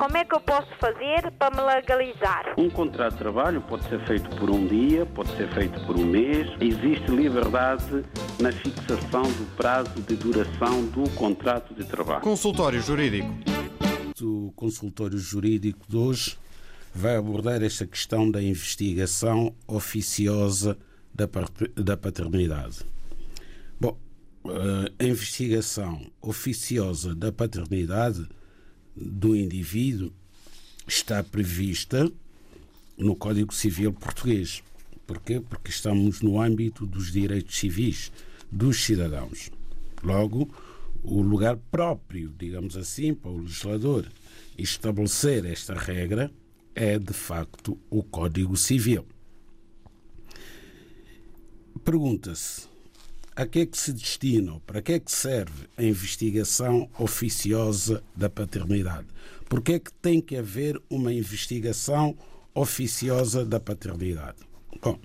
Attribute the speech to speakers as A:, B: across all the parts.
A: como é que eu posso fazer para me legalizar?
B: Um contrato de trabalho pode ser feito por um dia, pode ser feito por um mês. Existe liberdade na fixação do prazo de duração do contrato de trabalho.
C: Consultório Jurídico.
D: O consultório jurídico de hoje vai abordar esta questão da investigação oficiosa da paternidade. Bom, a investigação oficiosa da paternidade do indivíduo está prevista no Código Civil Português. Porquê? Porque estamos no âmbito dos direitos civis dos cidadãos. Logo, o lugar próprio, digamos assim, para o legislador estabelecer esta regra é, de facto, o Código Civil. Pergunta-se a que é que se destina, para que é que serve a investigação oficiosa da paternidade? Porque é que tem que haver uma investigação oficiosa da paternidade? Bom,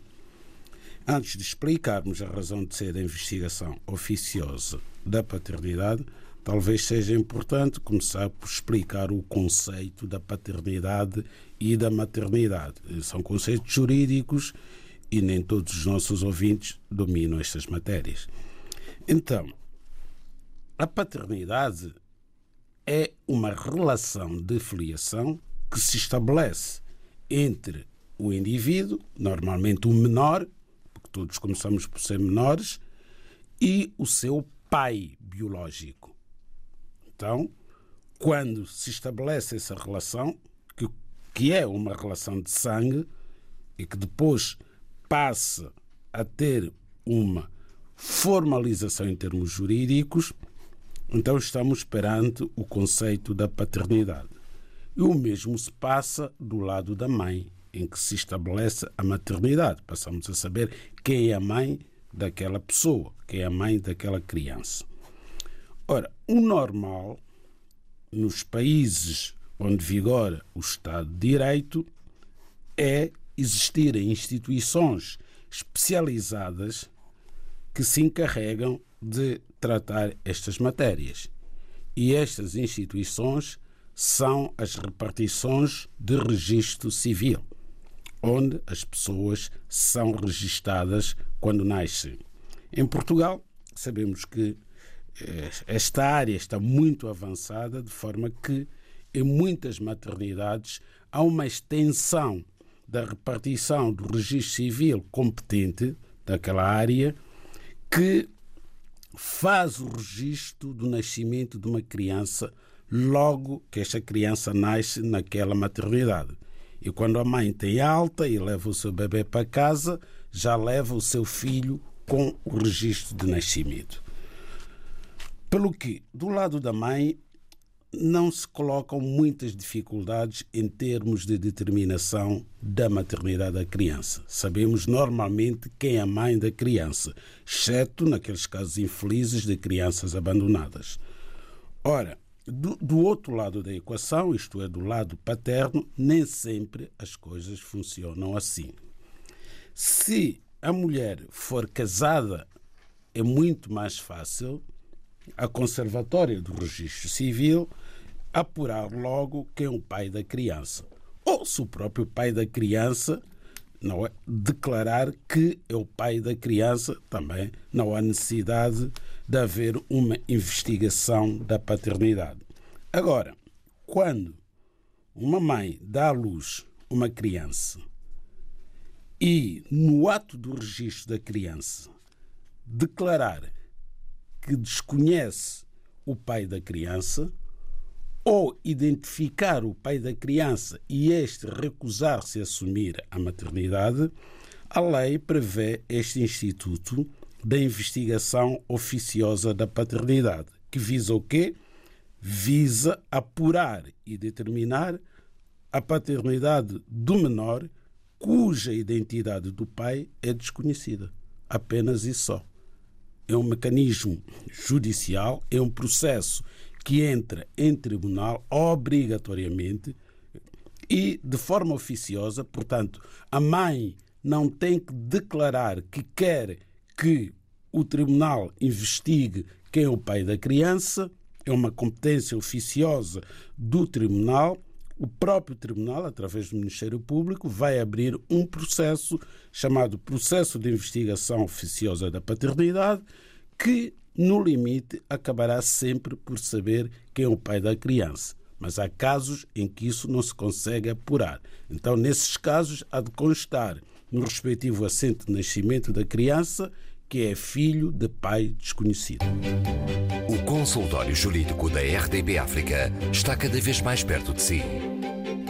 D: antes de explicarmos a razão de ser da investigação oficiosa da paternidade, talvez seja importante começar por explicar o conceito da paternidade e da maternidade. São conceitos jurídicos e nem todos os nossos ouvintes dominam estas matérias. Então, a paternidade é uma relação de filiação que se estabelece entre o indivíduo, normalmente o menor, porque todos começamos por ser menores, e o seu pai biológico. Então, quando se estabelece essa relação, que, que é uma relação de sangue, e que depois passa a ter uma formalização em termos jurídicos, então estamos perante o conceito da paternidade. E o mesmo se passa do lado da mãe, em que se estabelece a maternidade. Passamos a saber quem é a mãe daquela pessoa, quem é a mãe daquela criança. Ora, o normal nos países onde vigora o Estado de Direito é existirem instituições especializadas que se encarregam de tratar estas matérias. E estas instituições são as repartições de registro civil, onde as pessoas são registadas quando nascem. Em Portugal, sabemos que eh, esta área está muito avançada, de forma que em muitas maternidades há uma extensão da repartição do registro civil competente daquela área que faz o registro do nascimento de uma criança logo que esta criança nasce naquela maternidade. E quando a mãe tem alta e leva o seu bebê para casa, já leva o seu filho com o registro de nascimento. Pelo que, do lado da mãe, não se colocam muitas dificuldades em termos de determinação da maternidade da criança. Sabemos normalmente quem é a mãe da criança, exceto naqueles casos infelizes de crianças abandonadas. Ora, do, do, outro lado da equação, isto é, do lado paterno, nem sempre as coisas funcionam assim. Se a mulher for casada, é muito mais fácil a Conservatória do Registro Civil apurar logo quem é o pai da criança. Ou se o próprio pai da criança não é, declarar que é o pai da criança, também não há necessidade de haver uma investigação da paternidade. Agora, quando uma mãe dá à luz uma criança e no ato do registro da criança declarar que desconhece o pai da criança, ou identificar o pai da criança e este recusar-se a assumir a maternidade, a lei prevê este instituto da investigação oficiosa da paternidade, que visa o quê? Visa apurar e determinar a paternidade do menor cuja identidade do pai é desconhecida. Apenas isso só. É um mecanismo judicial, é um processo que entra em tribunal obrigatoriamente e de forma oficiosa, portanto, a mãe não tem que declarar que quer que o tribunal investigue quem é o pai da criança, é uma competência oficiosa do tribunal. o próprio tribunal, através do Ministério Público, vai abrir um processo chamado Processo de Investigação Oficiosa da Paternidade, que, no limite, acabará sempre por saber quem é o pai da criança. Mas há casos em que isso não se consegue apurar. Então, nesses casos, há de constar no respectivo assento de nascimento da criança que é filho de pai desconhecido.
C: O consultório jurídico da RDB África está cada vez mais perto de si.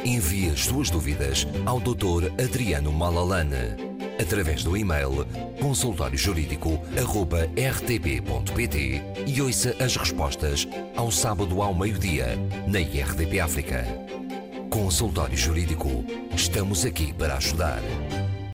C: Envie as suas dúvidas ao Dr. Adriano Malalane através do e-mail consultóriojurídico.rtp.pt e ouça as respostas ao sábado ao meio-dia na RDP África. Consultório Jurídico. Estamos aqui para ajudar.